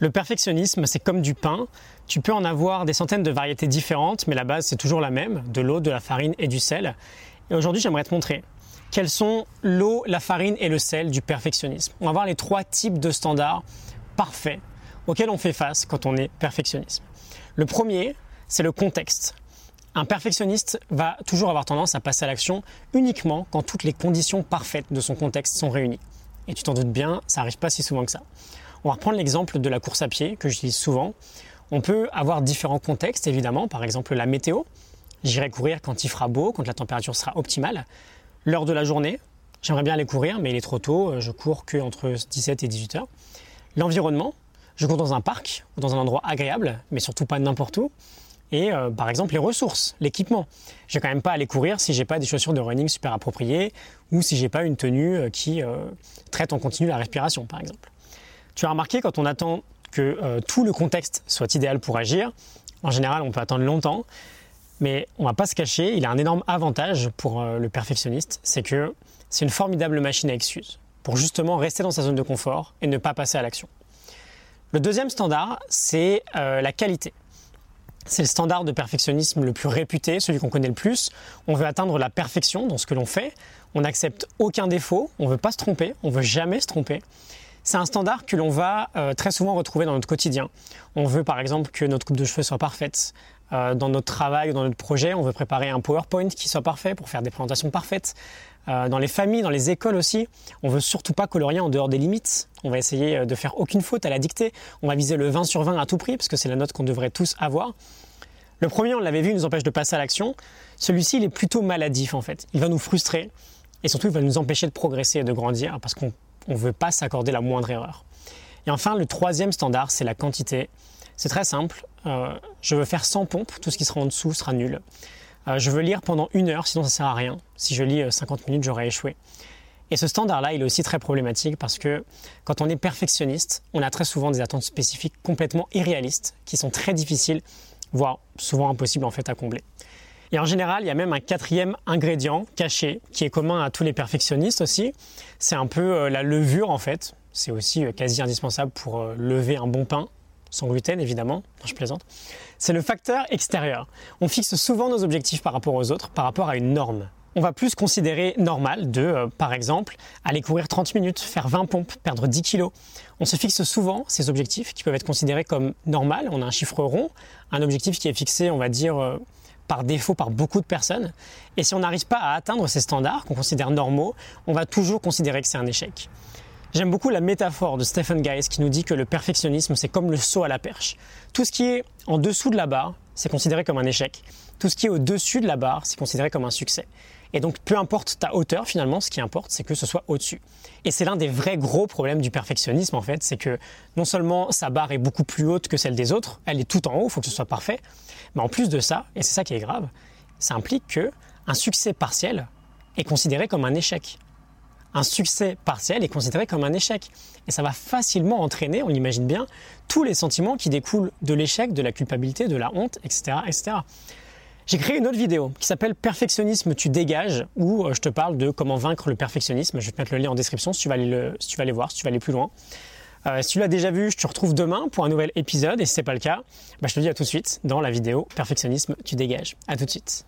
Le perfectionnisme, c'est comme du pain. Tu peux en avoir des centaines de variétés différentes, mais la base, c'est toujours la même, de l'eau, de la farine et du sel. Et aujourd'hui, j'aimerais te montrer quels sont l'eau, la farine et le sel du perfectionnisme. On va voir les trois types de standards parfaits auxquels on fait face quand on est perfectionniste. Le premier, c'est le contexte. Un perfectionniste va toujours avoir tendance à passer à l'action uniquement quand toutes les conditions parfaites de son contexte sont réunies. Et tu t'en doutes bien, ça n'arrive pas si souvent que ça. On va reprendre l'exemple de la course à pied que j'utilise souvent. On peut avoir différents contextes, évidemment, par exemple la météo. J'irai courir quand il fera beau, quand la température sera optimale. L'heure de la journée, j'aimerais bien aller courir, mais il est trop tôt, euh, je cours que entre 17 et 18 heures. L'environnement, je cours dans un parc ou dans un endroit agréable, mais surtout pas n'importe où. Et euh, par exemple les ressources, l'équipement. Je vais quand même pas aller courir si j'ai pas des chaussures de running super appropriées ou si j'ai pas une tenue euh, qui traite en continu la respiration, par exemple. Tu as remarqué quand on attend que euh, tout le contexte soit idéal pour agir, en général on peut attendre longtemps, mais on va pas se cacher, il a un énorme avantage pour euh, le perfectionniste, c'est que c'est une formidable machine à excuses pour justement rester dans sa zone de confort et ne pas passer à l'action. Le deuxième standard, c'est euh, la qualité. C'est le standard de perfectionnisme le plus réputé, celui qu'on connaît le plus. On veut atteindre la perfection dans ce que l'on fait. On n'accepte aucun défaut. On ne veut pas se tromper. On ne veut jamais se tromper. C'est un standard que l'on va euh, très souvent retrouver dans notre quotidien. On veut par exemple que notre coupe de cheveux soit parfaite. Euh, dans notre travail ou dans notre projet, on veut préparer un PowerPoint qui soit parfait pour faire des présentations parfaites. Euh, dans les familles, dans les écoles aussi, on veut surtout pas colorier en dehors des limites. On va essayer de faire aucune faute à la dictée. On va viser le 20 sur 20 à tout prix parce que c'est la note qu'on devrait tous avoir. Le premier, on l'avait vu, nous empêche de passer à l'action. Celui-ci, il est plutôt maladif en fait. Il va nous frustrer et surtout, il va nous empêcher de progresser et de grandir parce qu'on on ne veut pas s'accorder la moindre erreur. Et enfin, le troisième standard, c'est la quantité. C'est très simple. Euh, je veux faire 100 pompes, tout ce qui sera en dessous sera nul. Euh, je veux lire pendant une heure, sinon ça sert à rien. Si je lis 50 euh, minutes, j'aurai échoué. Et ce standard-là, il est aussi très problématique parce que quand on est perfectionniste, on a très souvent des attentes spécifiques complètement irréalistes, qui sont très difficiles, voire souvent impossibles en fait à combler. Et en général, il y a même un quatrième ingrédient caché qui est commun à tous les perfectionnistes aussi. C'est un peu euh, la levure en fait. C'est aussi euh, quasi indispensable pour euh, lever un bon pain, sans gluten évidemment, je plaisante. C'est le facteur extérieur. On fixe souvent nos objectifs par rapport aux autres, par rapport à une norme. On va plus considérer normal de, par exemple, aller courir 30 minutes, faire 20 pompes, perdre 10 kilos. On se fixe souvent ces objectifs qui peuvent être considérés comme normal. On a un chiffre rond, un objectif qui est fixé, on va dire, par défaut par beaucoup de personnes. Et si on n'arrive pas à atteindre ces standards qu'on considère normaux, on va toujours considérer que c'est un échec. J'aime beaucoup la métaphore de Stephen Guys qui nous dit que le perfectionnisme, c'est comme le saut à la perche. Tout ce qui est en dessous de la barre, c'est considéré comme un échec. Tout ce qui est au-dessus de la barre, c'est considéré comme un succès. Et donc, peu importe ta hauteur, finalement, ce qui importe, c'est que ce soit au-dessus. Et c'est l'un des vrais gros problèmes du perfectionnisme, en fait, c'est que non seulement sa barre est beaucoup plus haute que celle des autres, elle est tout en haut, il faut que ce soit parfait, mais en plus de ça, et c'est ça qui est grave, ça implique que un succès partiel est considéré comme un échec. Un succès partiel est considéré comme un échec. Et ça va facilement entraîner, on l'imagine bien, tous les sentiments qui découlent de l'échec, de la culpabilité, de la honte, etc. etc. J'ai créé une autre vidéo qui s'appelle Perfectionnisme, tu dégages, où euh, je te parle de comment vaincre le perfectionnisme. Je vais te mettre le lien en description si tu vas aller, le, voir, si tu vas aller plus loin. Euh, si tu l'as déjà vu, je te retrouve demain pour un nouvel épisode. Et si ce n'est pas le cas, bah, je te dis à tout de suite dans la vidéo Perfectionnisme, tu dégages. À tout de suite.